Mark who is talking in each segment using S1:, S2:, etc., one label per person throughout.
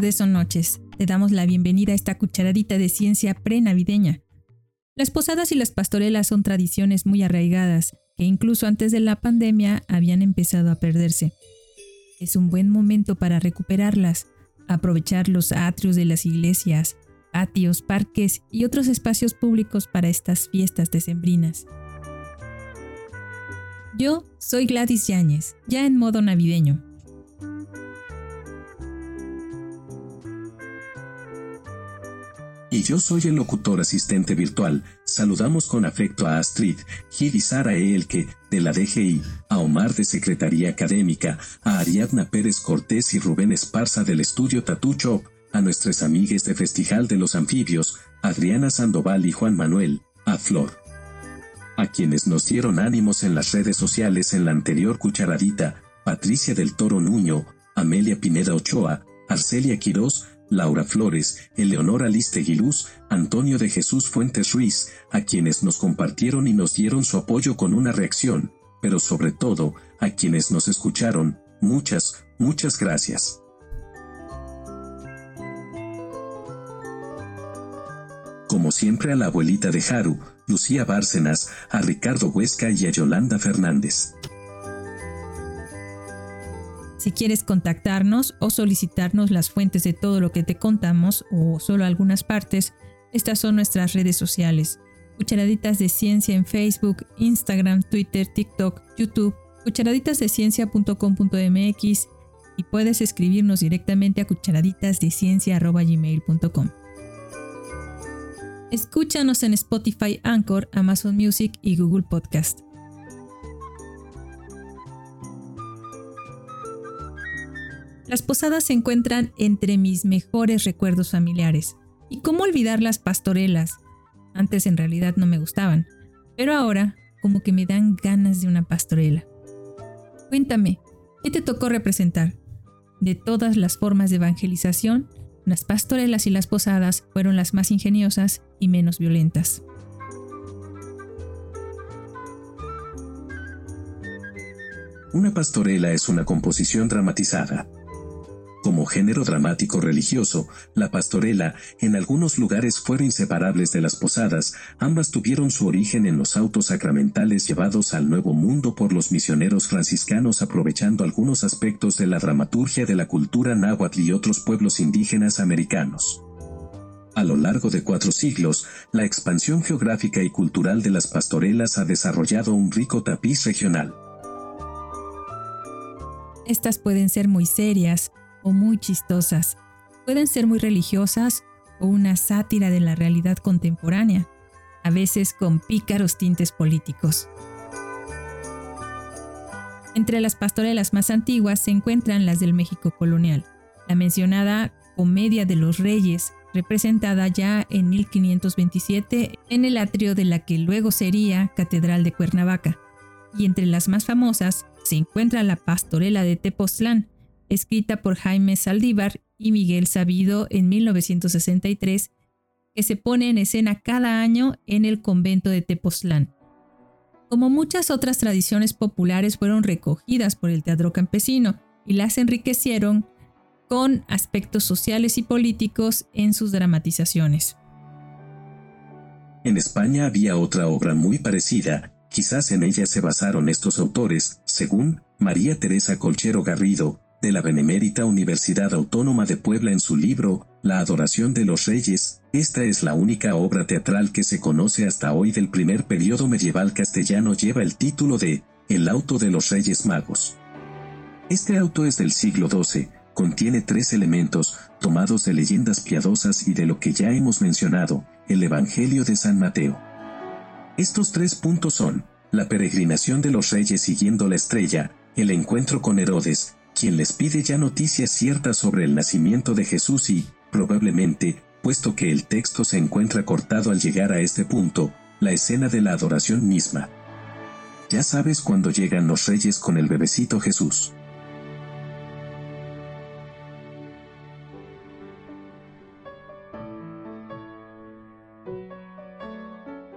S1: Tardes o noches. Te damos la bienvenida a esta cucharadita de ciencia pre-navideña. Las posadas y las pastorelas son tradiciones muy arraigadas que incluso antes de la pandemia habían empezado a perderse. Es un buen momento para recuperarlas, aprovechar los atrios de las iglesias, patios, parques y otros espacios públicos para estas fiestas decembrinas. Yo soy Gladys Yáñez, ya en modo navideño.
S2: Y yo soy el locutor asistente virtual. Saludamos con afecto a Astrid, Gid y Sara Elke, de la DGI, a Omar de Secretaría Académica, a Ariadna Pérez Cortés y Rubén Esparza del estudio Tattoo Shop, a nuestras amigues de Festival de los Anfibios, Adriana Sandoval y Juan Manuel, a Flor. A quienes nos dieron ánimos en las redes sociales en la anterior cucharadita, Patricia del Toro Nuño, Amelia Pineda Ochoa, Arcelia Quirós, Laura Flores, Eleonora Listeguiluz, Antonio de Jesús Fuentes Ruiz, a quienes nos compartieron y nos dieron su apoyo con una reacción, pero sobre todo, a quienes nos escucharon, muchas, muchas gracias. Como siempre a la abuelita de Haru, Lucía Bárcenas, a Ricardo Huesca y a Yolanda Fernández.
S1: Si quieres contactarnos o solicitarnos las fuentes de todo lo que te contamos o solo algunas partes, estas son nuestras redes sociales. Cucharaditas de Ciencia en Facebook, Instagram, Twitter, TikTok, YouTube, cucharaditazdeciencia.com.mx y puedes escribirnos directamente a cucharaditasdeciencia.gmail.com. Escúchanos en Spotify, Anchor, Amazon Music y Google Podcast. Las posadas se encuentran entre mis mejores recuerdos familiares. ¿Y cómo olvidar las pastorelas? Antes en realidad no me gustaban, pero ahora como que me dan ganas de una pastorela. Cuéntame, ¿qué te tocó representar? De todas las formas de evangelización, las pastorelas y las posadas fueron las más ingeniosas y menos violentas.
S2: Una pastorela es una composición dramatizada como género dramático religioso, la pastorela, en algunos lugares fueron inseparables de las posadas, ambas tuvieron su origen en los autos sacramentales llevados al Nuevo Mundo por los misioneros franciscanos aprovechando algunos aspectos de la dramaturgia de la cultura náhuatl y otros pueblos indígenas americanos. A lo largo de cuatro siglos, la expansión geográfica y cultural de las pastorelas ha desarrollado un rico tapiz regional.
S1: Estas pueden ser muy serias, o muy chistosas. Pueden ser muy religiosas o una sátira de la realidad contemporánea, a veces con pícaros tintes políticos. Entre las pastorelas más antiguas se encuentran las del México colonial, la mencionada Comedia de los Reyes, representada ya en 1527 en el atrio de la que luego sería Catedral de Cuernavaca. Y entre las más famosas se encuentra la Pastorela de Tepoztlán, escrita por Jaime Saldívar y Miguel Sabido en 1963, que se pone en escena cada año en el convento de Tepoztlán. Como muchas otras tradiciones populares fueron recogidas por el teatro campesino y las enriquecieron con aspectos sociales y políticos en sus dramatizaciones.
S2: En España había otra obra muy parecida, quizás en ella se basaron estos autores, según María Teresa Colchero Garrido, de la Benemérita Universidad Autónoma de Puebla en su libro, La Adoración de los Reyes, esta es la única obra teatral que se conoce hasta hoy del primer periodo medieval castellano lleva el título de El auto de los Reyes Magos. Este auto es del siglo XII, contiene tres elementos, tomados de leyendas piadosas y de lo que ya hemos mencionado, el Evangelio de San Mateo. Estos tres puntos son, la peregrinación de los reyes siguiendo la estrella, el encuentro con Herodes, quien les pide ya noticias ciertas sobre el nacimiento de Jesús y, probablemente, puesto que el texto se encuentra cortado al llegar a este punto, la escena de la adoración misma. Ya sabes cuando llegan los reyes con el bebecito Jesús.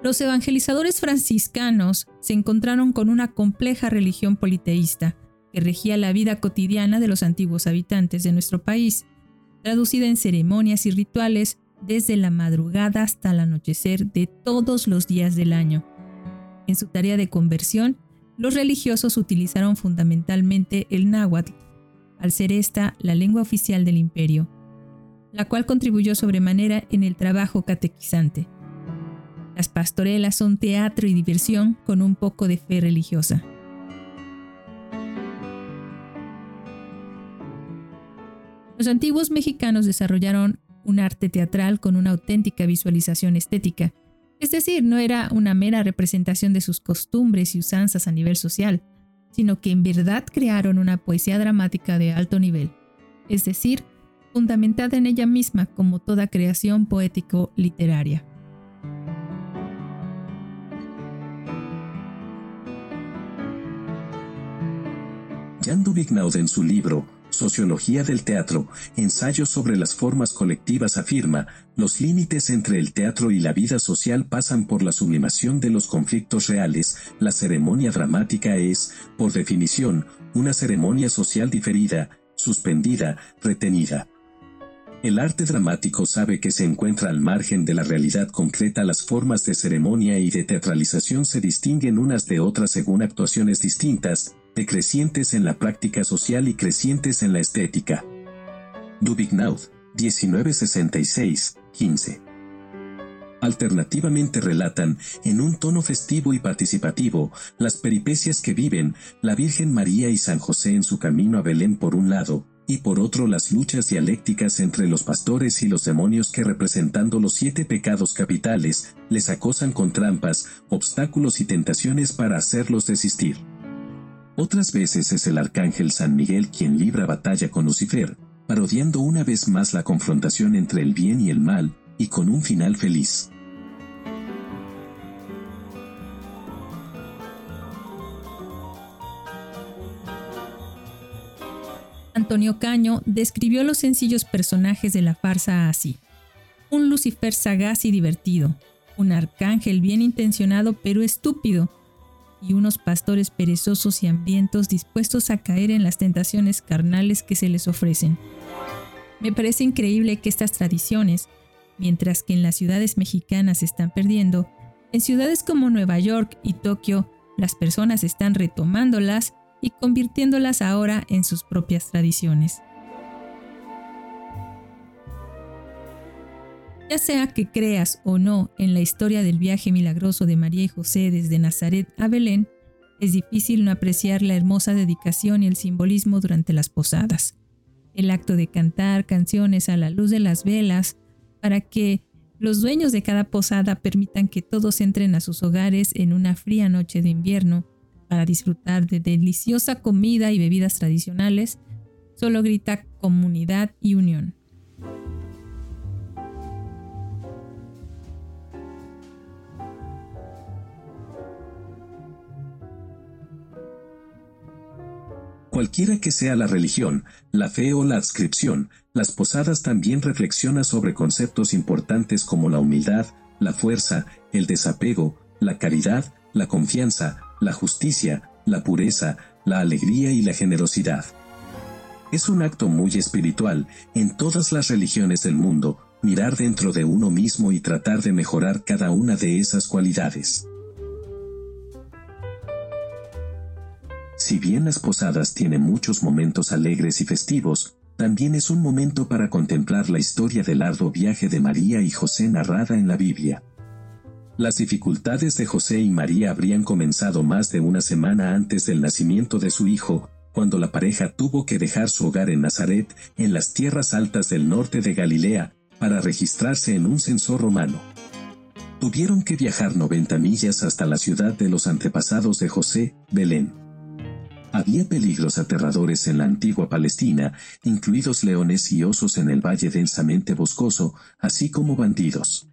S1: Los evangelizadores franciscanos se encontraron con una compleja religión politeísta, que regía la vida cotidiana de los antiguos habitantes de nuestro país, traducida en ceremonias y rituales desde la madrugada hasta el anochecer de todos los días del año. En su tarea de conversión, los religiosos utilizaron fundamentalmente el náhuatl, al ser esta la lengua oficial del imperio, la cual contribuyó sobremanera en el trabajo catequizante. Las pastorelas son teatro y diversión con un poco de fe religiosa. Los antiguos mexicanos desarrollaron un arte teatral con una auténtica visualización estética, es decir, no era una mera representación de sus costumbres y usanzas a nivel social, sino que en verdad crearon una poesía dramática de alto nivel, es decir, fundamentada en ella misma como toda creación poético-literaria.
S2: Jan en su libro Sociología del Teatro, ensayo sobre las formas colectivas afirma, los límites entre el teatro y la vida social pasan por la sublimación de los conflictos reales, la ceremonia dramática es, por definición, una ceremonia social diferida, suspendida, retenida. El arte dramático sabe que se encuentra al margen de la realidad concreta. Las formas de ceremonia y de teatralización se distinguen unas de otras según actuaciones distintas, decrecientes en la práctica social y crecientes en la estética. Dubignaud, 1966, 15. Alternativamente relatan, en un tono festivo y participativo, las peripecias que viven la Virgen María y San José en su camino a Belén por un lado, y por otro las luchas dialécticas entre los pastores y los demonios que representando los siete pecados capitales, les acosan con trampas, obstáculos y tentaciones para hacerlos desistir. Otras veces es el arcángel San Miguel quien libra batalla con Lucifer, parodiando una vez más la confrontación entre el bien y el mal, y con un final feliz.
S1: Antonio Caño describió los sencillos personajes de la farsa así. Un Lucifer sagaz y divertido, un arcángel bien intencionado pero estúpido, y unos pastores perezosos y hambrientos dispuestos a caer en las tentaciones carnales que se les ofrecen. Me parece increíble que estas tradiciones, mientras que en las ciudades mexicanas se están perdiendo, en ciudades como Nueva York y Tokio las personas están retomándolas y convirtiéndolas ahora en sus propias tradiciones. Ya sea que creas o no en la historia del viaje milagroso de María y José desde Nazaret a Belén, es difícil no apreciar la hermosa dedicación y el simbolismo durante las posadas. El acto de cantar canciones a la luz de las velas para que los dueños de cada posada permitan que todos entren a sus hogares en una fría noche de invierno para disfrutar de deliciosa comida y bebidas tradicionales, solo grita comunidad y unión.
S2: Cualquiera que sea la religión, la fe o la adscripción, las posadas también reflexiona sobre conceptos importantes como la humildad, la fuerza, el desapego, la caridad, la confianza, la justicia, la pureza, la alegría y la generosidad. Es un acto muy espiritual en todas las religiones del mundo, mirar dentro de uno mismo y tratar de mejorar cada una de esas cualidades. Si bien las posadas tienen muchos momentos alegres y festivos, también es un momento para contemplar la historia del arduo viaje de María y José narrada en la Biblia. Las dificultades de José y María habrían comenzado más de una semana antes del nacimiento de su hijo, cuando la pareja tuvo que dejar su hogar en Nazaret, en las tierras altas del norte de Galilea, para registrarse en un censor romano. Tuvieron que viajar 90 millas hasta la ciudad de los antepasados de José, Belén. Había peligros aterradores en la antigua Palestina, incluidos leones y osos en el valle densamente boscoso, así como bandidos.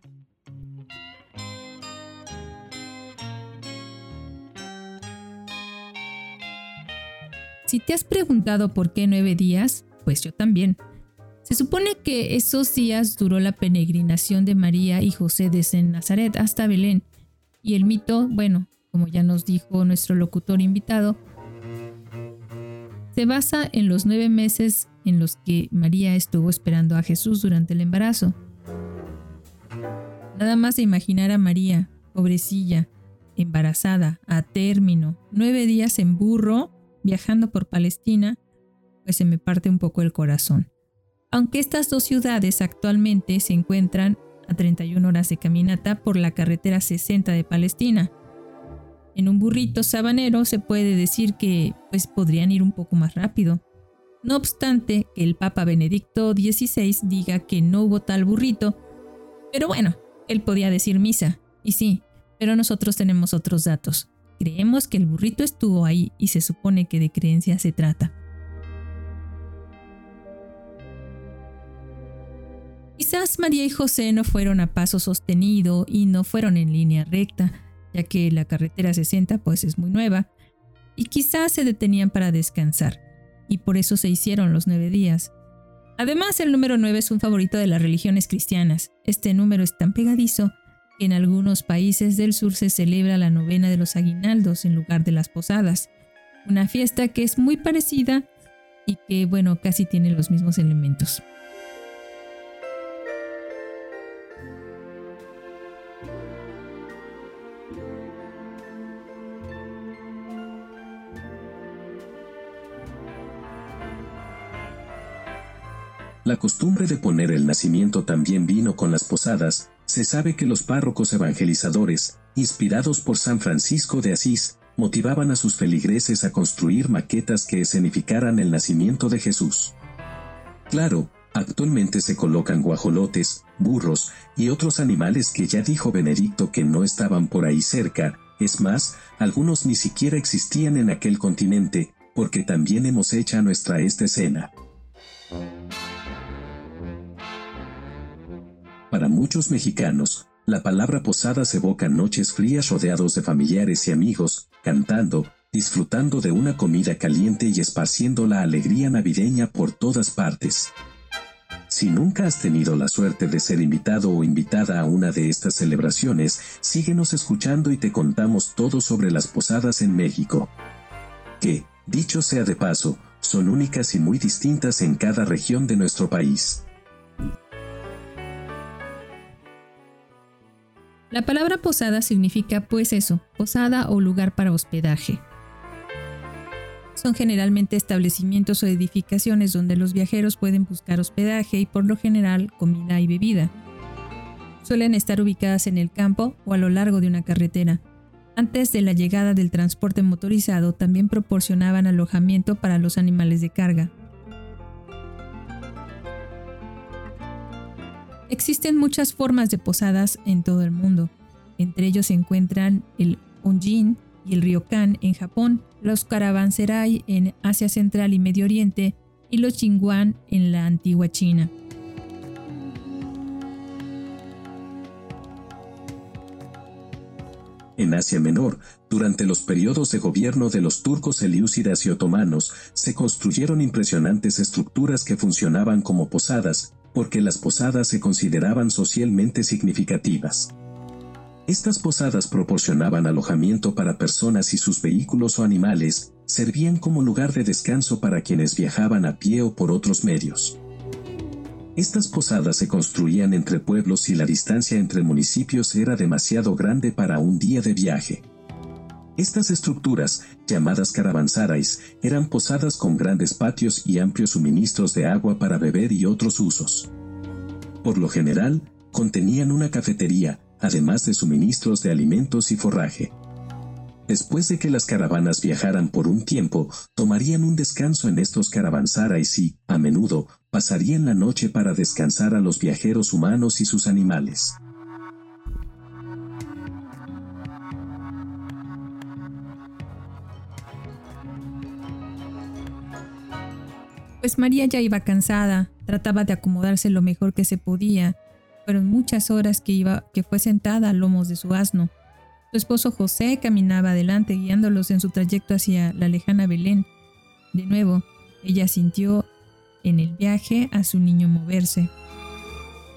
S1: Si te has preguntado por qué nueve días, pues yo también. Se supone que esos días duró la peregrinación de María y José desde Nazaret hasta Belén. Y el mito, bueno, como ya nos dijo nuestro locutor invitado, se basa en los nueve meses en los que María estuvo esperando a Jesús durante el embarazo. Nada más de imaginar a María, pobrecilla, embarazada, a término, nueve días en burro, viajando por Palestina, pues se me parte un poco el corazón. Aunque estas dos ciudades actualmente se encuentran a 31 horas de caminata por la carretera 60 de Palestina. En un burrito sabanero se puede decir que pues podrían ir un poco más rápido. No obstante que el Papa Benedicto XVI diga que no hubo tal burrito, pero bueno, él podía decir misa, y sí, pero nosotros tenemos otros datos. Creemos que el burrito estuvo ahí y se supone que de creencia se trata. Quizás María y José no fueron a paso sostenido y no fueron en línea recta, ya que la carretera 60 pues es muy nueva, y quizás se detenían para descansar, y por eso se hicieron los nueve días. Además, el número 9 es un favorito de las religiones cristianas. Este número es tan pegadizo que en algunos países del sur se celebra la novena de los aguinaldos en lugar de las posadas, una fiesta que es muy parecida y que, bueno, casi tiene los mismos elementos.
S2: La costumbre de poner el nacimiento también vino con las posadas, se sabe que los párrocos evangelizadores, inspirados por San Francisco de Asís, motivaban a sus feligreses a construir maquetas que escenificaran el nacimiento de Jesús. Claro, actualmente se colocan guajolotes, burros y otros animales que ya dijo Benedicto que no estaban por ahí cerca, es más, algunos ni siquiera existían en aquel continente, porque también hemos hecho nuestra esta escena. Para muchos mexicanos, la palabra posadas evoca noches frías rodeados de familiares y amigos, cantando, disfrutando de una comida caliente y esparciendo la alegría navideña por todas partes. Si nunca has tenido la suerte de ser invitado o invitada a una de estas celebraciones, síguenos escuchando y te contamos todo sobre las posadas en México. Que, dicho sea de paso, son únicas y muy distintas en cada región de nuestro país.
S1: La palabra posada significa pues eso, posada o lugar para hospedaje. Son generalmente establecimientos o edificaciones donde los viajeros pueden buscar hospedaje y por lo general comida y bebida. Suelen estar ubicadas en el campo o a lo largo de una carretera. Antes de la llegada del transporte motorizado también proporcionaban alojamiento para los animales de carga. Existen muchas formas de posadas en todo el mundo. Entre ellos se encuentran el Onjin y el Ryokan en Japón, los Caravanserai en Asia Central y Medio Oriente y los Jingguan en la antigua China.
S2: En Asia Menor, durante los periodos de gobierno de los turcos eliúcidas y otomanos, se construyeron impresionantes estructuras que funcionaban como posadas, porque las posadas se consideraban socialmente significativas. Estas posadas proporcionaban alojamiento para personas y sus vehículos o animales, servían como lugar de descanso para quienes viajaban a pie o por otros medios. Estas posadas se construían entre pueblos y la distancia entre municipios era demasiado grande para un día de viaje. Estas estructuras, llamadas caravansarais, eran posadas con grandes patios y amplios suministros de agua para beber y otros usos. Por lo general, contenían una cafetería, además de suministros de alimentos y forraje. Después de que las caravanas viajaran por un tiempo, tomarían un descanso en estos caravansarais y, a menudo, pasarían la noche para descansar a los viajeros humanos y sus animales.
S1: Pues María ya iba cansada, trataba de acomodarse lo mejor que se podía. Fueron muchas horas que iba, que fue sentada a lomos de su asno. Su esposo José caminaba adelante guiándolos en su trayecto hacia la lejana Belén. De nuevo, ella sintió en el viaje a su niño moverse.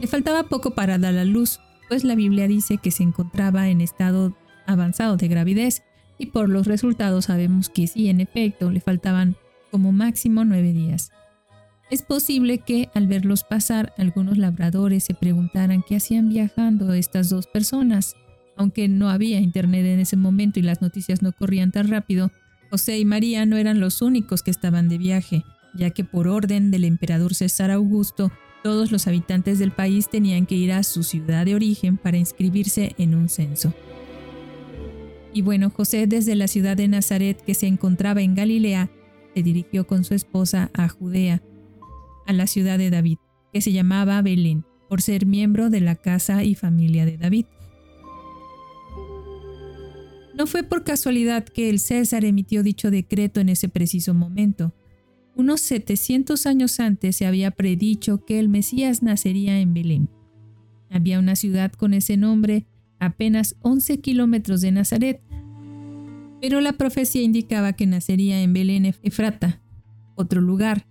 S1: Le faltaba poco para dar la luz, pues la Biblia dice que se encontraba en estado avanzado de gravidez y por los resultados sabemos que sí, en efecto, le faltaban como máximo nueve días. Es posible que al verlos pasar algunos labradores se preguntaran qué hacían viajando estas dos personas. Aunque no había internet en ese momento y las noticias no corrían tan rápido, José y María no eran los únicos que estaban de viaje, ya que por orden del emperador César Augusto, todos los habitantes del país tenían que ir a su ciudad de origen para inscribirse en un censo. Y bueno, José desde la ciudad de Nazaret, que se encontraba en Galilea, se dirigió con su esposa a Judea, a la ciudad de David, que se llamaba Belén, por ser miembro de la casa y familia de David. No fue por casualidad que el César emitió dicho decreto en ese preciso momento. Unos 700 años antes se había predicho que el Mesías nacería en Belén. Había una ciudad con ese nombre apenas 11 kilómetros de Nazaret, pero la profecía indicaba que nacería en Belén Efrata, otro lugar.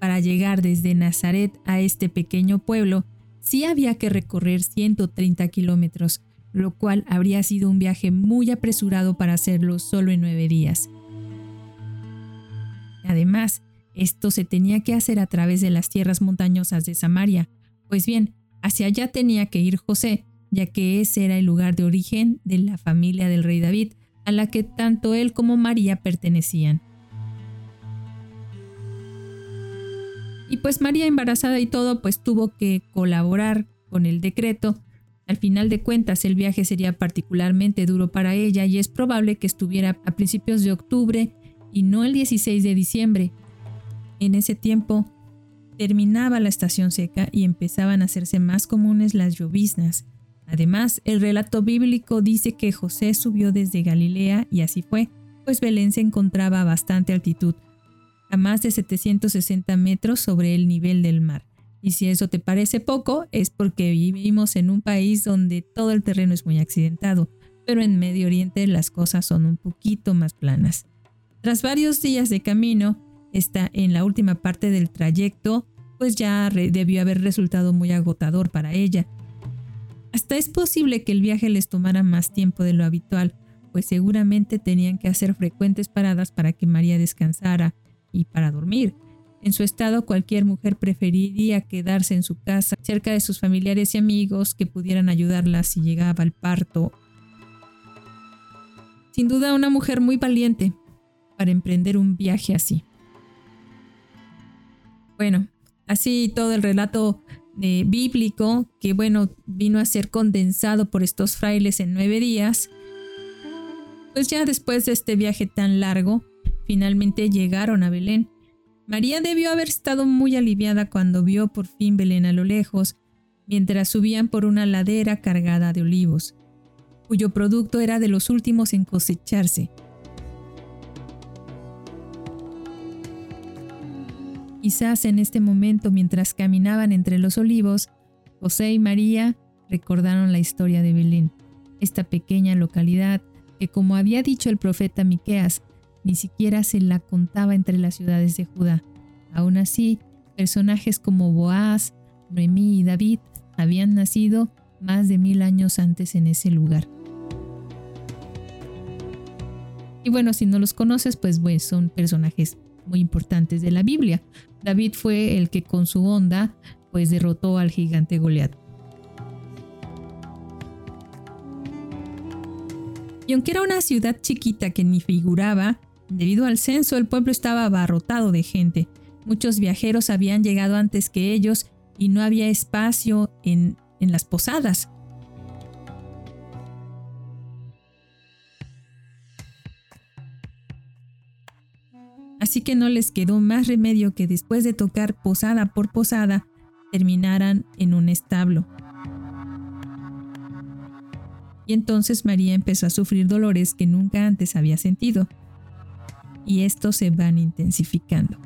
S1: Para llegar desde Nazaret a este pequeño pueblo, sí había que recorrer 130 kilómetros, lo cual habría sido un viaje muy apresurado para hacerlo solo en nueve días. Además, esto se tenía que hacer a través de las tierras montañosas de Samaria, pues bien, hacia allá tenía que ir José, ya que ese era el lugar de origen de la familia del rey David, a la que tanto él como María pertenecían. Y pues María embarazada y todo, pues tuvo que colaborar con el decreto al final de cuentas, el viaje sería particularmente duro para ella y es probable que estuviera a principios de octubre y no el 16 de diciembre. En ese tiempo, terminaba la estación seca y empezaban a hacerse más comunes las lloviznas. Además, el relato bíblico dice que José subió desde Galilea y así fue, pues Belén se encontraba a bastante altitud, a más de 760 metros sobre el nivel del mar. Y si eso te parece poco, es porque vivimos en un país donde todo el terreno es muy accidentado, pero en Medio Oriente las cosas son un poquito más planas. Tras varios días de camino, está en la última parte del trayecto, pues ya debió haber resultado muy agotador para ella. Hasta es posible que el viaje les tomara más tiempo de lo habitual, pues seguramente tenían que hacer frecuentes paradas para que María descansara y para dormir. En su estado, cualquier mujer preferiría quedarse en su casa, cerca de sus familiares y amigos que pudieran ayudarla si llegaba al parto. Sin duda, una mujer muy valiente para emprender un viaje así. Bueno, así todo el relato eh, bíblico, que bueno, vino a ser condensado por estos frailes en nueve días, pues ya después de este viaje tan largo, finalmente llegaron a Belén María debió haber estado muy aliviada cuando vio por fin Belén a lo lejos, mientras subían por una ladera cargada de olivos, cuyo producto era de los últimos en cosecharse. Quizás en este momento, mientras caminaban entre los olivos, José y María recordaron la historia de Belén, esta pequeña localidad que, como había dicho el profeta Miqueas, ni siquiera se la contaba entre las ciudades de Judá. Aún así, personajes como Boaz, Noemí y David habían nacido más de mil años antes en ese lugar. Y bueno, si no los conoces, pues, pues son personajes muy importantes de la Biblia. David fue el que con su onda pues derrotó al gigante Goliat. Y aunque era una ciudad chiquita que ni figuraba, Debido al censo, el pueblo estaba abarrotado de gente. Muchos viajeros habían llegado antes que ellos y no había espacio en, en las posadas. Así que no les quedó más remedio que después de tocar posada por posada, terminaran en un establo. Y entonces María empezó a sufrir dolores que nunca antes había sentido y estos se van intensificando.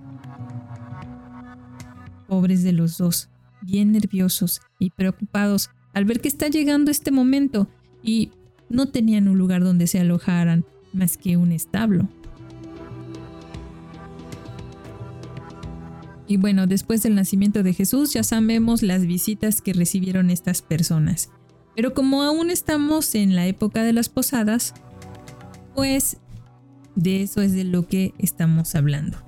S1: Pobres de los dos, bien nerviosos y preocupados al ver que está llegando este momento y no tenían un lugar donde se alojaran más que un establo. Y bueno, después del nacimiento de Jesús ya sabemos las visitas que recibieron estas personas. Pero como aún estamos en la época de las posadas, pues de eso es de lo que estamos hablando.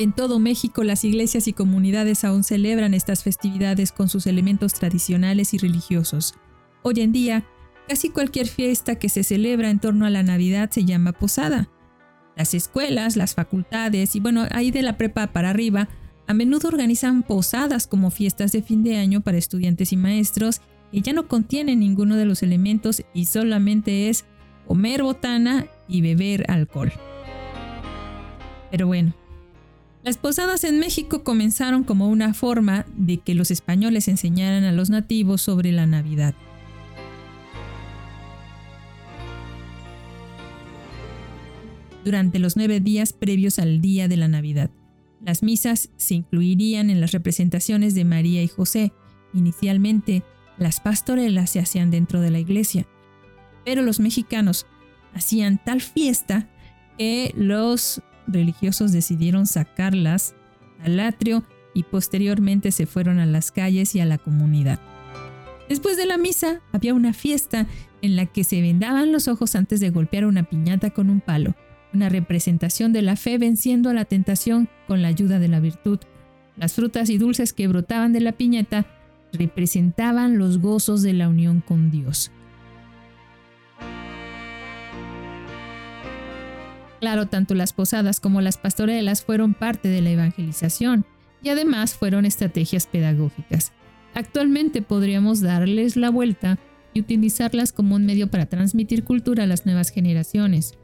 S1: En todo México las iglesias y comunidades aún celebran estas festividades con sus elementos tradicionales y religiosos. Hoy en día, casi cualquier fiesta que se celebra en torno a la Navidad se llama posada. Las escuelas, las facultades y bueno, ahí de la prepa para arriba, a menudo organizan posadas como fiestas de fin de año para estudiantes y maestros y ya no contienen ninguno de los elementos y solamente es comer botana y beber alcohol. Pero bueno, las posadas en México comenzaron como una forma de que los españoles enseñaran a los nativos sobre la Navidad. Durante los nueve días previos al día de la Navidad, las misas se incluirían en las representaciones de María y José. Inicialmente, las pastorelas se hacían dentro de la iglesia, pero los mexicanos hacían tal fiesta que los religiosos decidieron sacarlas al atrio y posteriormente se fueron a las calles y a la comunidad. Después de la misa había una fiesta en la que se vendaban los ojos antes de golpear una piñata con un palo, una representación de la fe venciendo a la tentación con la ayuda de la virtud. Las frutas y dulces que brotaban de la piñata representaban los gozos de la unión con Dios. Claro, tanto las posadas como las pastorelas fueron parte de la evangelización y además fueron estrategias pedagógicas. Actualmente podríamos darles la vuelta y utilizarlas como un medio para transmitir cultura a las nuevas generaciones.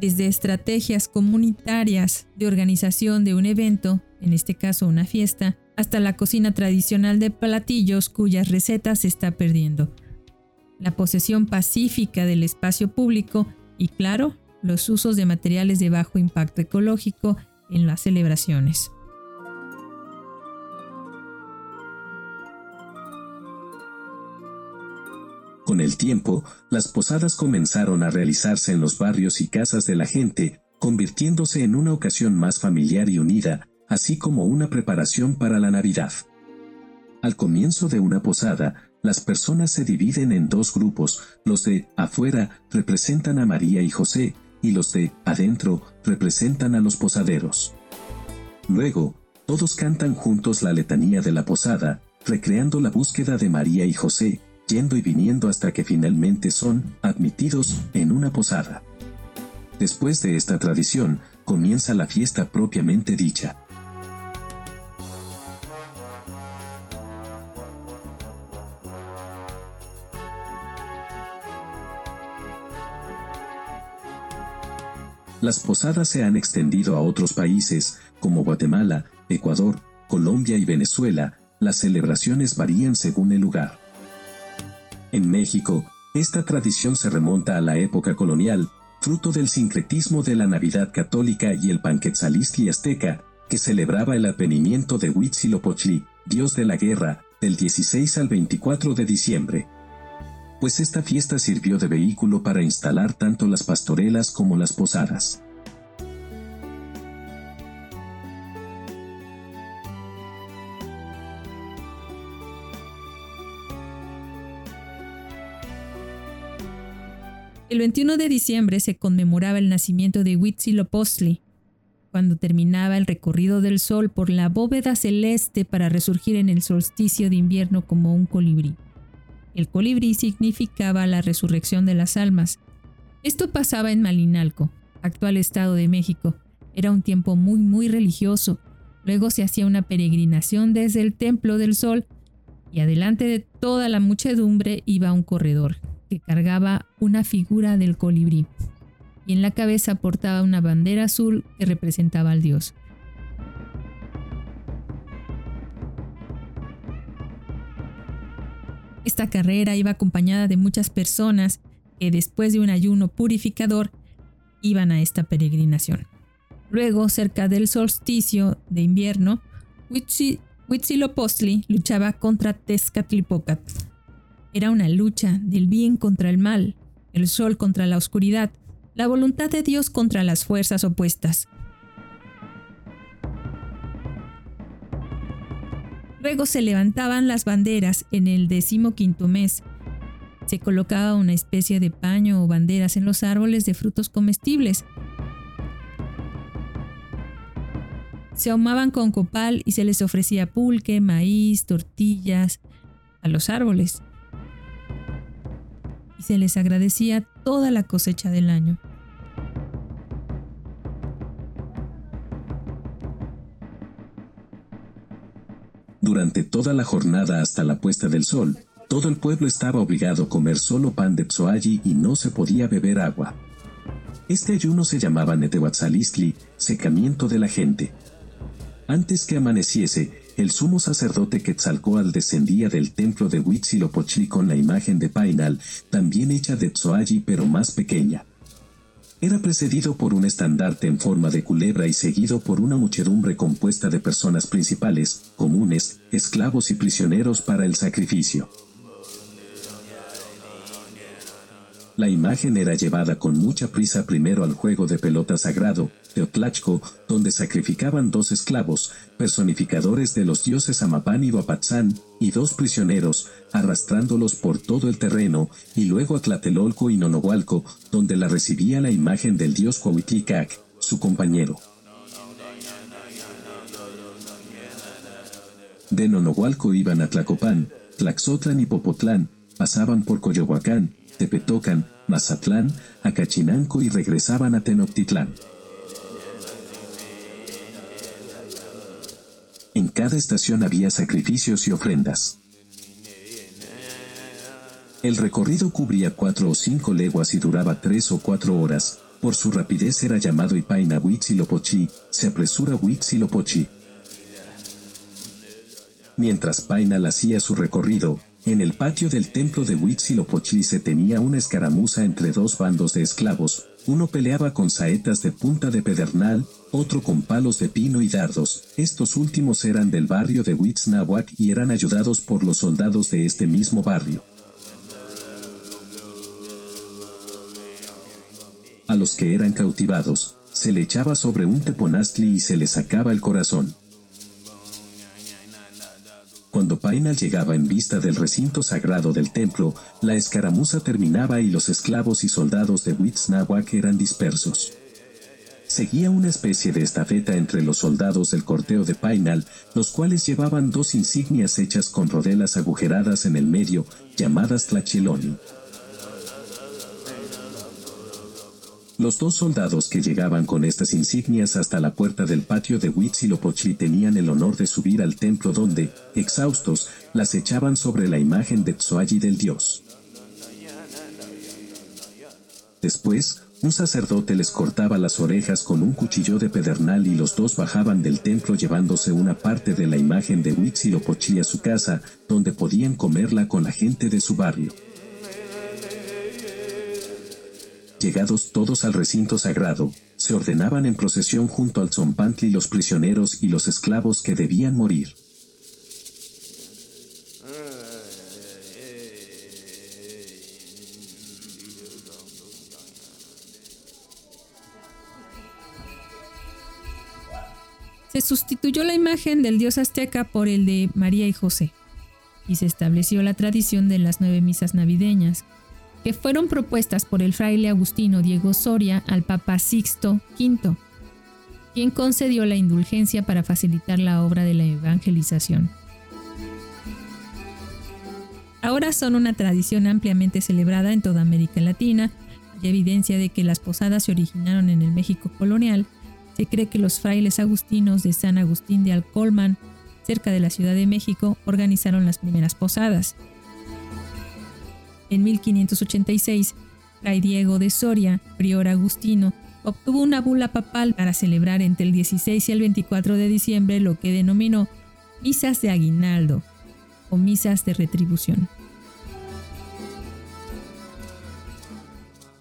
S1: Desde estrategias comunitarias de organización de un evento, en este caso una fiesta, hasta la cocina tradicional de platillos cuyas recetas se está perdiendo. La posesión pacífica del espacio público y, claro, los usos de materiales de bajo impacto ecológico en las celebraciones.
S2: Con el tiempo, las posadas comenzaron a realizarse en los barrios y casas de la gente, convirtiéndose en una ocasión más familiar y unida, así como una preparación para la Navidad. Al comienzo de una posada, las personas se dividen en dos grupos, los de afuera representan a María y José, y los de adentro representan a los posaderos. Luego, todos cantan juntos la letanía de la posada, recreando la búsqueda de María y José, yendo y viniendo hasta que finalmente son admitidos en una posada. Después de esta tradición, comienza la fiesta propiamente dicha. Las posadas se han extendido a otros países, como Guatemala, Ecuador, Colombia y Venezuela, las celebraciones varían según el lugar. En México, esta tradición se remonta a la época colonial, fruto del sincretismo de la Navidad católica y el Panquetzalistli azteca, que celebraba el advenimiento de Huitzilopochtli, dios de la guerra, del 16 al 24 de diciembre pues esta fiesta sirvió de vehículo para instalar tanto las pastorelas como las posadas.
S1: El 21 de diciembre se conmemoraba el nacimiento de Huitzilopochtli, cuando terminaba el recorrido del sol por la bóveda celeste para resurgir en el solsticio de invierno como un colibrí. El colibrí significaba la resurrección de las almas. Esto pasaba en Malinalco, actual Estado de México. Era un tiempo muy, muy religioso. Luego se hacía una peregrinación desde el Templo del Sol y adelante de toda la muchedumbre iba un corredor que cargaba una figura del colibrí y en la cabeza portaba una bandera azul que representaba al dios. Esta carrera iba acompañada de muchas personas que después de un ayuno purificador iban a esta peregrinación. Luego, cerca del solsticio de invierno, Huitzilopochtli luchaba contra Tezcatlipoca. Era una lucha del bien contra el mal, el sol contra la oscuridad, la voluntad de Dios contra las fuerzas opuestas. Luego se levantaban las banderas en el decimoquinto mes. Se colocaba una especie de paño o banderas en los árboles de frutos comestibles. Se ahumaban con copal y se les ofrecía pulque, maíz, tortillas a los árboles. Y se les agradecía toda la cosecha del año.
S2: Durante toda la jornada hasta la puesta del sol, todo el pueblo estaba obligado a comer solo pan de psoayi y no se podía beber agua. Este ayuno se llamaba Netehuatzalistli, secamiento de la gente. Antes que amaneciese, el sumo sacerdote Quetzalcoatl descendía del templo de Huitzilopochtli con la imagen de Painal, también hecha de Tsoayi pero más pequeña. Era precedido por un estandarte en forma de culebra y seguido por una muchedumbre compuesta de personas principales, comunes, esclavos y prisioneros para el sacrificio. La imagen era llevada con mucha prisa primero al juego de pelota sagrado, Teotlachco, donde sacrificaban dos esclavos, personificadores de los dioses Amapán y Huapatzán, y dos prisioneros, arrastrándolos por todo el terreno, y luego a Tlatelolco y Nonohualco, donde la recibía la imagen del dios Cuauhticac, su compañero. De Nonohualco iban a Tlacopán, Tlaxotlan y Popotlán, pasaban por Coyohuacán, Tepetocan, Mazatlán, Acachinanco y regresaban a Tenochtitlán. Cada estación había sacrificios y ofrendas. El recorrido cubría cuatro o cinco leguas y duraba tres o cuatro horas. Por su rapidez era llamado Ipaina Huitzilopochtli, se apresura Huitzilopochtli. Mientras Painal hacía su recorrido, en el patio del templo de Huitzilopochtli se tenía una escaramuza entre dos bandos de esclavos, uno peleaba con saetas de punta de pedernal, otro con palos de pino y dardos. Estos últimos eran del barrio de Huitznahuac y eran ayudados por los soldados de este mismo barrio. A los que eran cautivados, se le echaba sobre un teponastli y se le sacaba el corazón. Cuando Painal llegaba en vista del recinto sagrado del templo, la escaramuza terminaba y los esclavos y soldados de Huitznahuac eran dispersos. Seguía una especie de estafeta entre los soldados del corteo de Painal, los cuales llevaban dos insignias hechas con rodelas agujeradas en el medio, llamadas tlachiloni. Los dos soldados que llegaban con estas insignias hasta la puerta del patio de Huitzilopochtli tenían el honor de subir al templo donde, exhaustos, las echaban sobre la imagen de Tsoayi del dios. Después, un sacerdote les cortaba las orejas con un cuchillo de pedernal y los dos bajaban del templo llevándose una parte de la imagen de Huitzilopochtli a su casa, donde podían comerla con la gente de su barrio. Llegados todos al recinto sagrado, se ordenaban en procesión junto al zompantli los prisioneros y los esclavos que debían morir.
S1: Se sustituyó la imagen del dios azteca por el de María y José, y se estableció la tradición de las nueve misas navideñas, que fueron propuestas por el fraile agustino Diego Soria al Papa Sixto V, quien concedió la indulgencia para facilitar la obra de la evangelización. Ahora son una tradición ampliamente celebrada en toda América Latina, y evidencia de que las posadas se originaron en el México colonial. Se cree que los frailes agustinos de San Agustín de Alcolman, cerca de la Ciudad de México, organizaron las primeras posadas. En 1586, Fray Diego de Soria, prior agustino, obtuvo una bula papal para celebrar entre el 16 y el 24 de diciembre lo que denominó misas de aguinaldo o misas de retribución.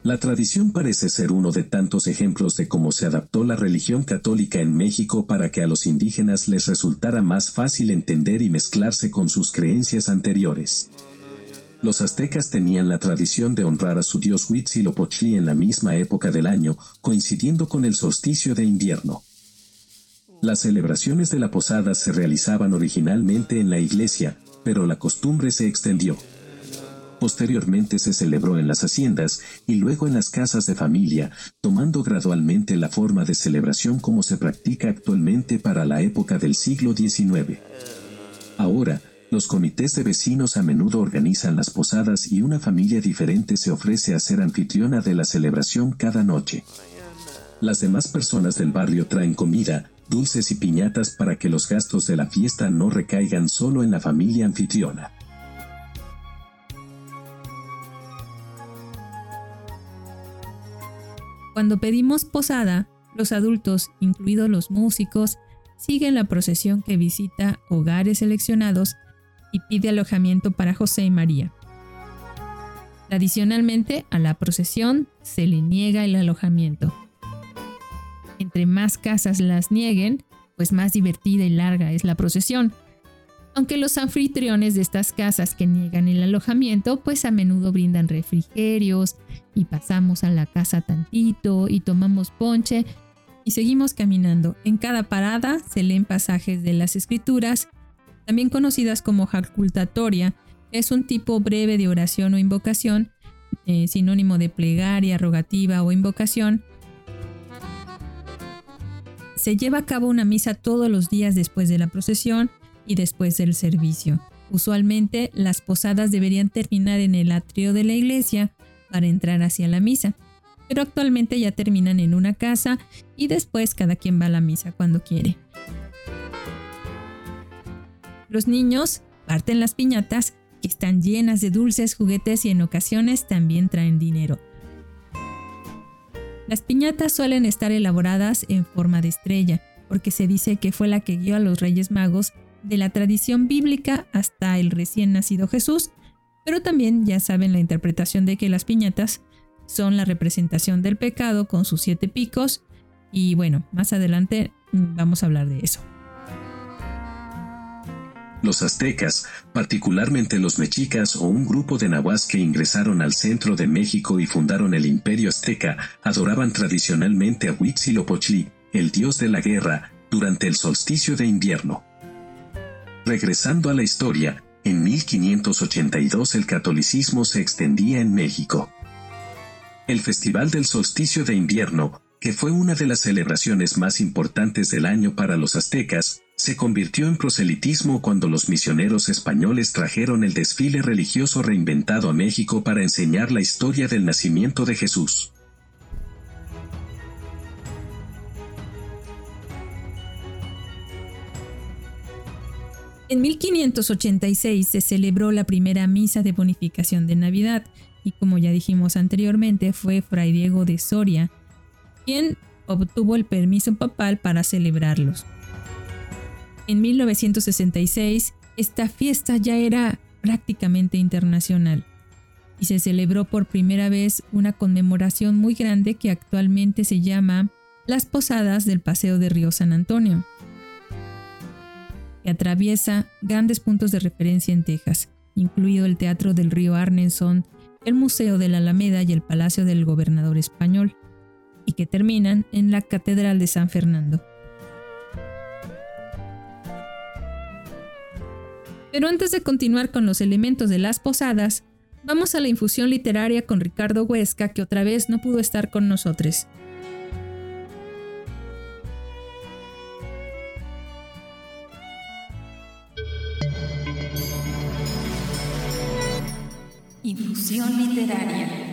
S2: La tradición parece ser uno de tantos ejemplos de cómo se adaptó la religión católica en México para que a los indígenas les resultara más fácil entender y mezclarse con sus creencias anteriores. Los aztecas tenían la tradición de honrar a su dios Huitzilopochtli en la misma época del año, coincidiendo con el solsticio de invierno. Las celebraciones de la posada se realizaban originalmente en la iglesia, pero la costumbre se extendió. Posteriormente se celebró en las haciendas y luego en las casas de familia, tomando gradualmente la forma de celebración como se practica actualmente para la época del siglo XIX. Ahora, los comités de vecinos a menudo organizan las posadas y una familia diferente se ofrece a ser anfitriona de la celebración cada noche. Las demás personas del barrio traen comida, dulces y piñatas para que los gastos de la fiesta no recaigan solo en la familia anfitriona.
S1: Cuando pedimos posada, los adultos, incluidos los músicos, siguen la procesión que visita hogares seleccionados y pide alojamiento para José y María. Tradicionalmente, a la procesión se le niega el alojamiento. Entre más casas las nieguen, pues más divertida y larga es la procesión, aunque los anfitriones de estas casas que niegan el alojamiento, pues a menudo brindan refrigerios y pasamos a la casa tantito y tomamos ponche y seguimos caminando. En cada parada se leen pasajes de las escrituras, también conocidas como jacultatoria, es un tipo breve de oración o invocación, eh, sinónimo de plegaria, rogativa o invocación. Se lleva a cabo una misa todos los días después de la procesión y después del servicio. Usualmente las posadas deberían terminar en el atrio de la iglesia para entrar hacia la misa, pero actualmente ya terminan en una casa y después cada quien va a la misa cuando quiere. Los niños parten las piñatas que están llenas de dulces, juguetes y en ocasiones también traen dinero. Las piñatas suelen estar elaboradas en forma de estrella, porque se dice que fue la que guió a los Reyes Magos de la tradición bíblica hasta el recién nacido Jesús, pero también ya saben la interpretación de que las piñatas son la representación del pecado con sus siete picos y bueno, más adelante vamos a hablar de eso.
S2: Los aztecas, particularmente los mexicas o un grupo de nahuas que ingresaron al centro de México y fundaron el imperio azteca, adoraban tradicionalmente a Huitzilopochtli, el dios de la guerra, durante el solsticio de invierno. Regresando a la historia, en 1582 el catolicismo se extendía en México. El Festival del Solsticio de Invierno, que fue una de las celebraciones más importantes del año para los aztecas, se convirtió en proselitismo cuando los misioneros españoles trajeron el desfile religioso reinventado a México para enseñar la historia del nacimiento de Jesús.
S1: En 1586 se celebró la primera misa de bonificación de Navidad y como ya dijimos anteriormente fue Fray Diego de Soria quien obtuvo el permiso papal para celebrarlos. En 1966 esta fiesta ya era prácticamente internacional y se celebró por primera vez una conmemoración muy grande que actualmente se llama las Posadas del Paseo de Río San Antonio que atraviesa grandes puntos de referencia en Texas, incluido el Teatro del Río Arneson, el Museo de la Alameda y el Palacio del Gobernador Español, y que terminan en la Catedral de San Fernando. Pero antes de continuar con los elementos de las posadas, vamos a la infusión literaria con Ricardo Huesca, que otra vez no pudo estar con nosotros.
S3: Infusión literaria.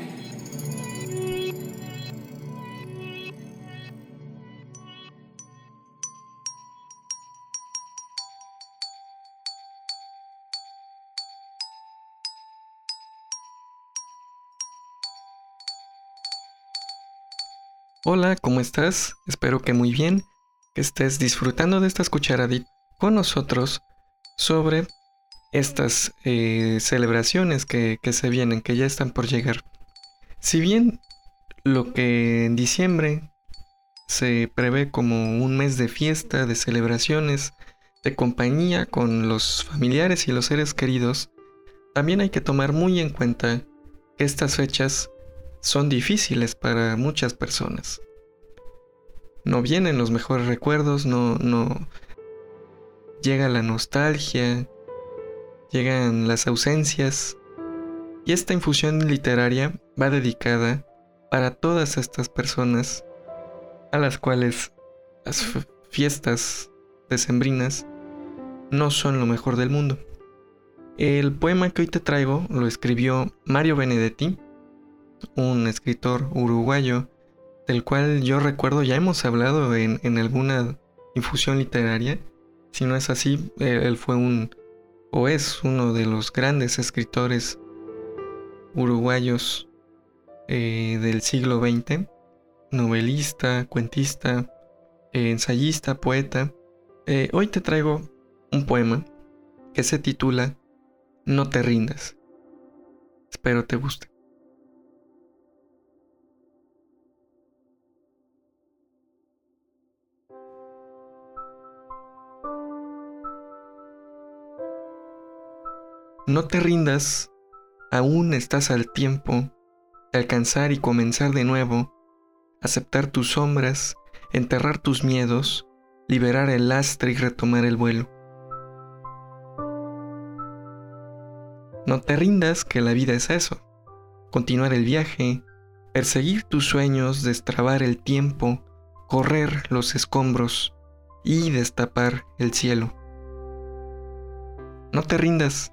S4: Hola, ¿cómo estás? Espero que muy bien, que estés disfrutando de esta cucharaditas con nosotros sobre estas eh, celebraciones que, que se vienen, que ya están por llegar. Si bien lo que en diciembre se prevé como un mes de fiesta, de celebraciones, de compañía con los familiares y los seres queridos, también hay que tomar muy en cuenta que estas fechas son difíciles para muchas personas. No vienen los mejores recuerdos, no, llega la nostalgia, llegan las ausencias Y esta infusión literaria va dedicada para todas estas personas a las cuales las fiestas decembrinas no son lo mejor del mundo. El poema que hoy te traigo lo escribió Mario Benedetti, un escritor uruguayo del cual yo recuerdo ya hemos hablado en, alguna infusión literaria. Si no es así, él fue un o es uno de los grandes escritores uruguayos eh, del siglo XX, novelista, cuentista, ensayista, poeta. Eh, hoy te traigo un poema que se titula No te rindas. Espero te guste. No te rindas, aún estás al tiempo de alcanzar y comenzar de nuevo, aceptar tus sombras, enterrar tus miedos, liberar el lastre y retomar el vuelo. No te rindas que la vida es eso, continuar el viaje, perseguir tus sueños, destrabar el tiempo, correr los escombros y destapar el cielo. No te rindas,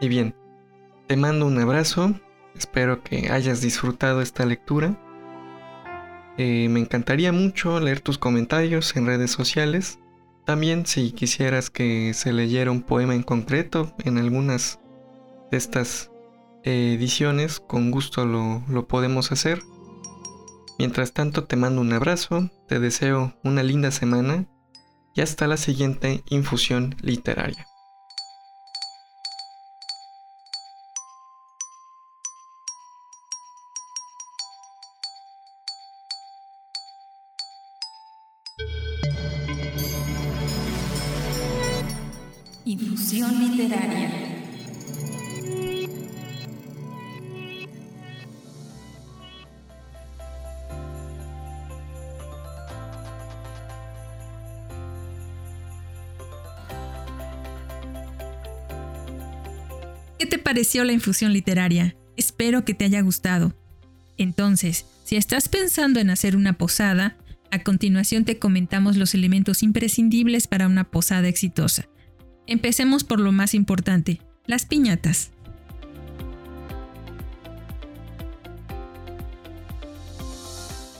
S4: Y bien, te mando un abrazo, espero que hayas disfrutado esta lectura. Eh, me encantaría mucho leer tus comentarios en redes sociales. También si quisieras que se leyera un poema en concreto en algunas de estas ediciones, con gusto lo, lo podemos hacer. Mientras tanto te mando un abrazo, te deseo una linda semana y hasta la siguiente infusión literaria.
S3: Infusión literaria.
S1: ¿Qué te pareció la infusión literaria? Espero que te haya gustado. Entonces, si estás pensando en hacer una posada, a continuación te comentamos los elementos imprescindibles para una posada exitosa. Empecemos por lo más importante, las piñatas.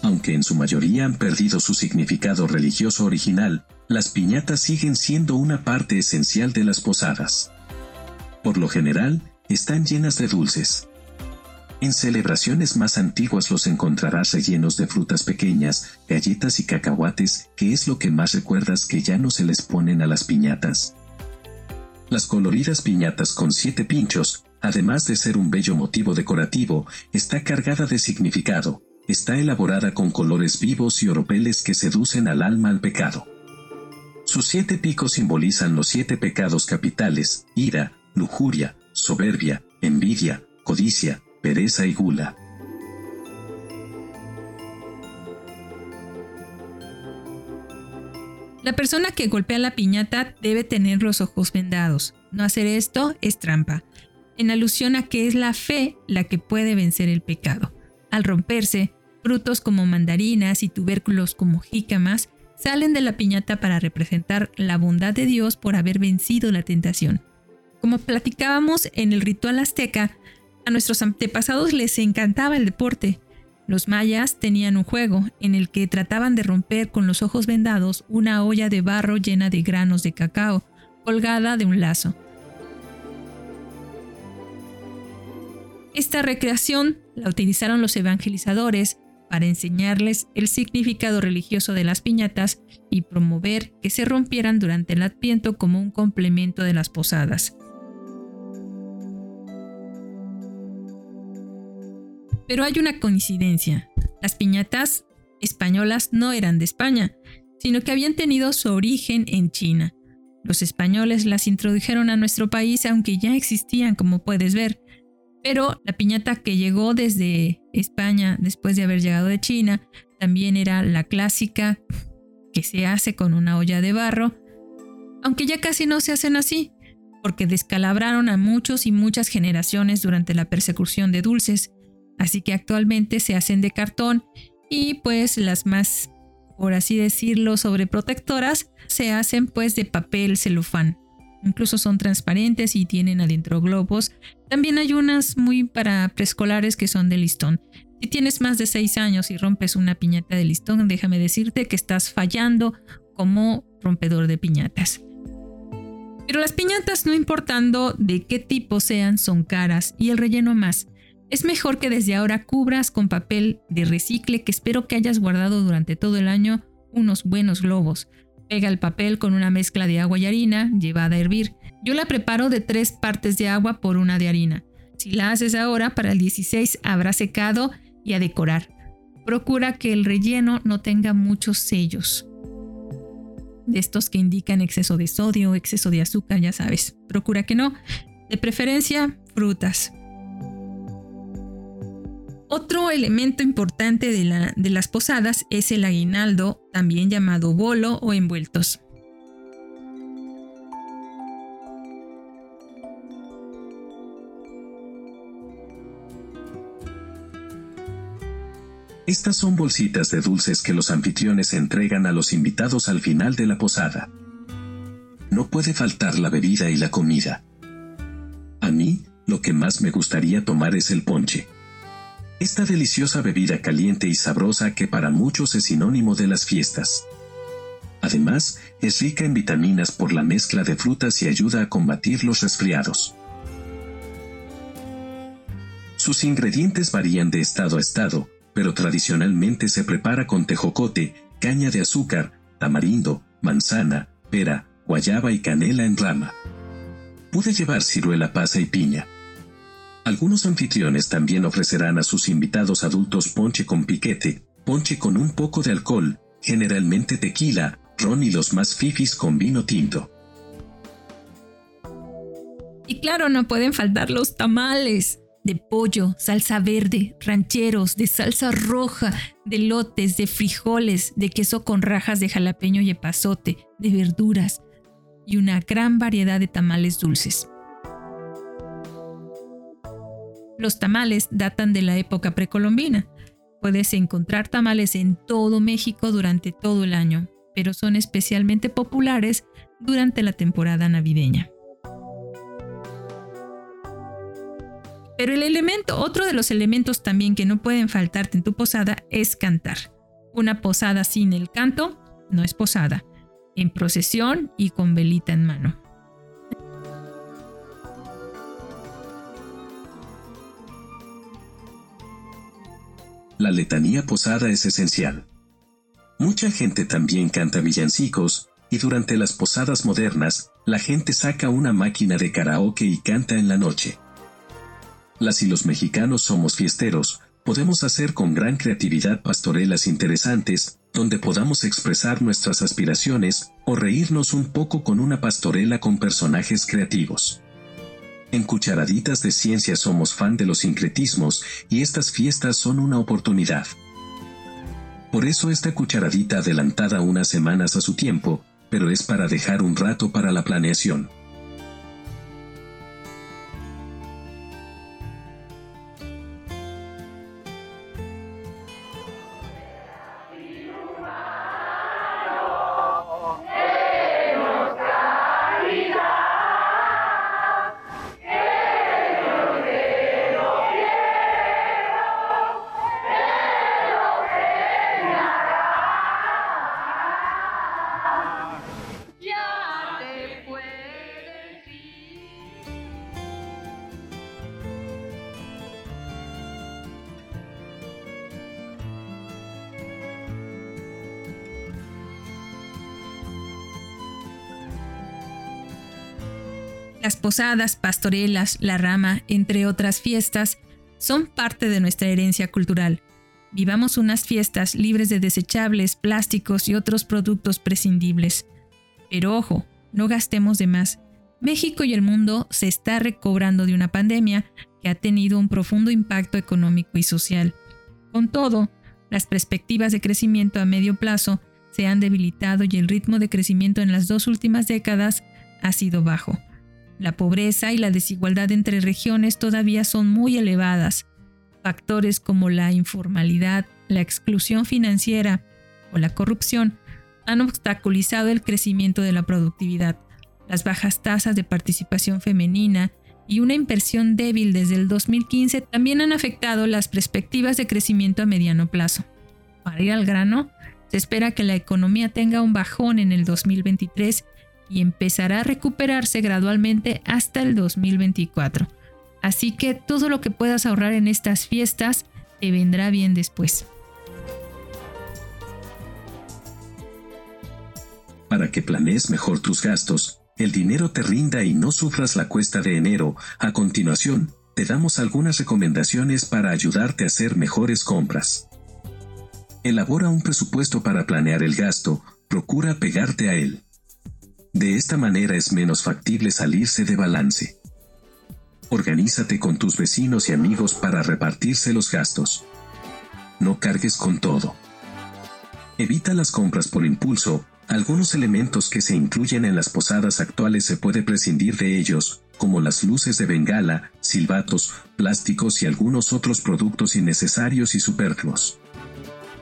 S2: Aunque en su mayoría han perdido su significado religioso original, las piñatas siguen siendo una parte esencial de las posadas. Por lo general, están llenas de dulces. En celebraciones más antiguas los encontrarás rellenos de frutas pequeñas, galletas y cacahuates, que es lo que más recuerdas que ya no se les ponen a las piñatas. Las coloridas piñatas con siete pinchos, además de ser un bello motivo decorativo, está cargada de significado. Está elaborada con colores vivos y oropeles que seducen al alma al pecado. Sus siete picos simbolizan los siete pecados capitales, ira, lujuria, soberbia, envidia, codicia, pereza y gula.
S1: La persona que golpea la piñata debe tener los ojos vendados. No hacer esto es trampa, en alusión a que es la fe la que puede vencer el pecado. Al romperse, frutos como mandarinas y tubérculos como jícamas salen de la piñata para representar la bondad de Dios por haber vencido la tentación. Como platicábamos en el ritual azteca, a nuestros antepasados les encantaba el deporte. Los mayas tenían un juego en el que trataban de romper con los ojos vendados una olla de barro llena de granos de cacao, colgada de un lazo. Esta recreación la utilizaron los evangelizadores para enseñarles el significado religioso de las piñatas y promover que se rompieran durante el adviento como un complemento de las posadas. Pero hay una coincidencia. Las piñatas españolas no eran de España, sino que habían tenido su origen en China. Los españoles las introdujeron a nuestro país aunque ya existían, como puedes ver. Pero la piñata que llegó desde España después de haber llegado de China también era la clásica que se hace con una olla de barro, aunque ya casi no se hacen así, porque descalabraron a muchos y muchas generaciones durante la persecución de dulces Así que actualmente se hacen de cartón y pues las más, por así decirlo, sobreprotectoras se hacen pues de papel celofán. Incluso son transparentes y tienen adentro globos. También hay unas muy para preescolares que son de listón. Si tienes más de 6 años y rompes una piñata de listón, déjame decirte que estás fallando como rompedor de piñatas. Pero las piñatas, no importando de qué tipo sean, son caras y el relleno más. Es mejor que desde ahora cubras con papel de recicle que espero que hayas guardado durante todo el año unos buenos globos. Pega el papel con una mezcla de agua y harina llevada a hervir. Yo la preparo de tres partes de agua por una de harina. Si la haces ahora, para el 16 habrá secado y a decorar. Procura que el relleno no tenga muchos sellos. De estos que indican exceso de sodio, exceso de azúcar, ya sabes. Procura que no. De preferencia, frutas. Otro elemento importante de, las posadas es el aguinaldo, también llamado bolo o envueltos.
S2: Estas son bolsitas de dulces que los anfitriones entregan a los invitados al final de la posada. No puede faltar la bebida y la comida. A mí, lo que más me gustaría tomar es el ponche. Esta deliciosa bebida caliente y sabrosa que para muchos es sinónimo de las fiestas. Además, es rica en vitaminas por la mezcla de frutas y ayuda a combatir los resfriados. Sus ingredientes varían de estado a estado, pero tradicionalmente se prepara con tejocote, caña de azúcar, tamarindo, manzana, pera, guayaba y canela en rama. Puede llevar ciruela pasa y piña. Algunos anfitriones también ofrecerán a sus invitados adultos ponche con piquete, ponche con un poco de alcohol, generalmente tequila, ron y los más fifis con vino tinto.
S1: Y claro, no pueden faltar los tamales de pollo, salsa verde, rancheros, de salsa roja, de lotes, de frijoles, de queso con rajas de jalapeño y epazote, de verduras y una gran variedad de tamales dulces. Los tamales datan de la época precolombina. Puedes encontrar tamales en todo México durante todo el año, pero son especialmente populares durante la temporada navideña. Pero el elemento, otro de los elementos también que no pueden faltarte en tu posada es cantar. Una posada sin el canto no es posada, en procesión y con velita en mano.
S2: La letanía posada es esencial. Mucha gente también canta villancicos, y durante las posadas modernas, la gente saca una máquina de karaoke y canta en la noche. Las y los mexicanos somos fiesteros, podemos hacer con gran creatividad pastorelas interesantes, donde podamos expresar nuestras aspiraciones, o reírnos un poco con una pastorela con personajes creativos. En Cucharaditas de Ciencia somos fan de los sincretismos y estas fiestas son una oportunidad. Por eso esta cucharadita adelantada unas semanas a su tiempo, pero es para dejar un rato para la planeación.
S1: Posadas, pastorelas, la rama, entre otras fiestas, son parte de nuestra herencia cultural. Vivamos unas fiestas libres de desechables, plásticos y otros productos prescindibles. Pero ojo, no gastemos de más. México y el mundo se está recobrando de una pandemia que ha tenido un profundo impacto económico y social. Con todo, las perspectivas de crecimiento a medio plazo se han debilitado y el ritmo de crecimiento en las dos últimas décadas ha sido bajo. La pobreza y la desigualdad entre regiones todavía son muy elevadas. Factores como la informalidad, la exclusión financiera o la corrupción han obstaculizado el crecimiento de la productividad. Las bajas tasas de participación femenina y una inversión débil desde el 2015 también han afectado las perspectivas de crecimiento a mediano plazo. Para ir al grano, se espera que la economía tenga un bajón en el 2023 y empezará a recuperarse gradualmente hasta el 2024. Así que todo lo que puedas ahorrar en estas fiestas te vendrá bien después.
S2: Para que planees mejor tus gastos, el dinero te rinda y no sufras la cuesta de enero, a continuación, te damos algunas recomendaciones para ayudarte a hacer mejores compras. Elabora un presupuesto para planear el gasto, procura pegarte a él. De esta manera es menos factible salirse de balance. Organízate con tus vecinos y amigos para repartirse los gastos. No cargues con todo. Evita las compras por impulso, algunos elementos que se incluyen en las posadas actuales se puede prescindir de ellos, como las luces de bengala, silbatos, plásticos y algunos otros productos innecesarios y superfluos.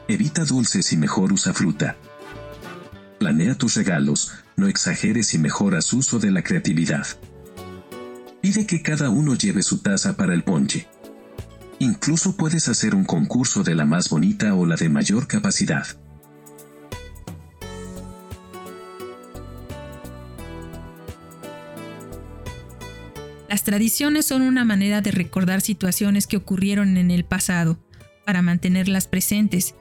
S2: Evita dulces y mejor usa fruta. Planea tus regalos, no exageres y mejoras uso de la creatividad. Pide que cada uno lleve su taza para el ponche. Incluso puedes hacer un concurso de la más bonita o la de mayor capacidad.
S1: Las tradiciones son una manera de recordar situaciones que ocurrieron en el pasado, para mantenerlas presentes,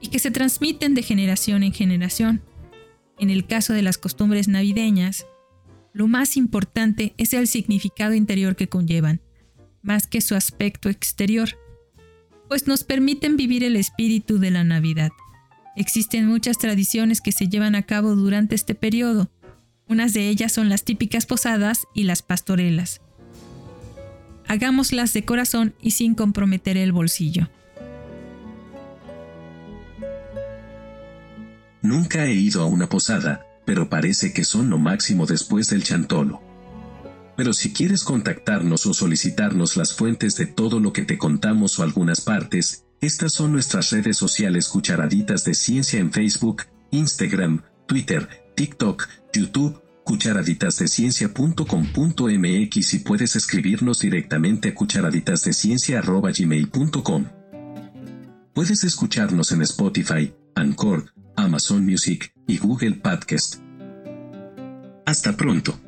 S1: y que se transmiten de generación en generación. En el caso de las costumbres navideñas, lo más importante es el significado interior que conllevan, más que su aspecto exterior, pues nos permiten vivir el espíritu de la Navidad. Existen muchas tradiciones que se llevan a cabo durante este periodo. Unas de ellas son las típicas posadas y las pastorelas. Hagámoslas de corazón y sin comprometer el bolsillo.
S2: Nunca he ido a una posada, pero parece que son lo máximo después del chantolo. Pero si quieres contactarnos o solicitarnos las fuentes de todo lo que te contamos o algunas partes, estas son nuestras redes sociales cucharaditas de ciencia en Facebook, Instagram, Twitter, TikTok, YouTube, cucharaditasdeciencia.com.mx y puedes escribirnos directamente a cucharaditasdeciencia.gmail.com. Puedes escucharnos en Spotify, Anchor, Amazon Music y Google Podcast. Hasta pronto.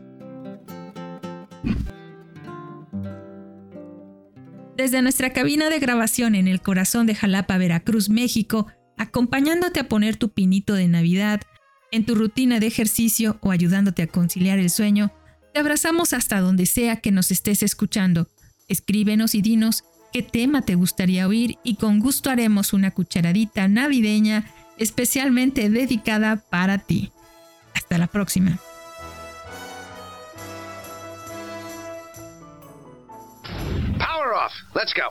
S1: Desde nuestra cabina de grabación en el corazón de Jalapa, Veracruz, México, acompañándote a poner tu pinito de Navidad, en tu rutina de ejercicio o ayudándote a conciliar el sueño, te abrazamos hasta donde sea que nos estés escuchando. Escríbenos y dinos qué tema te gustaría oír y con gusto haremos una cucharadita navideña especialmente dedicada para ti. Hasta la próxima. Power off.
S5: Let's go.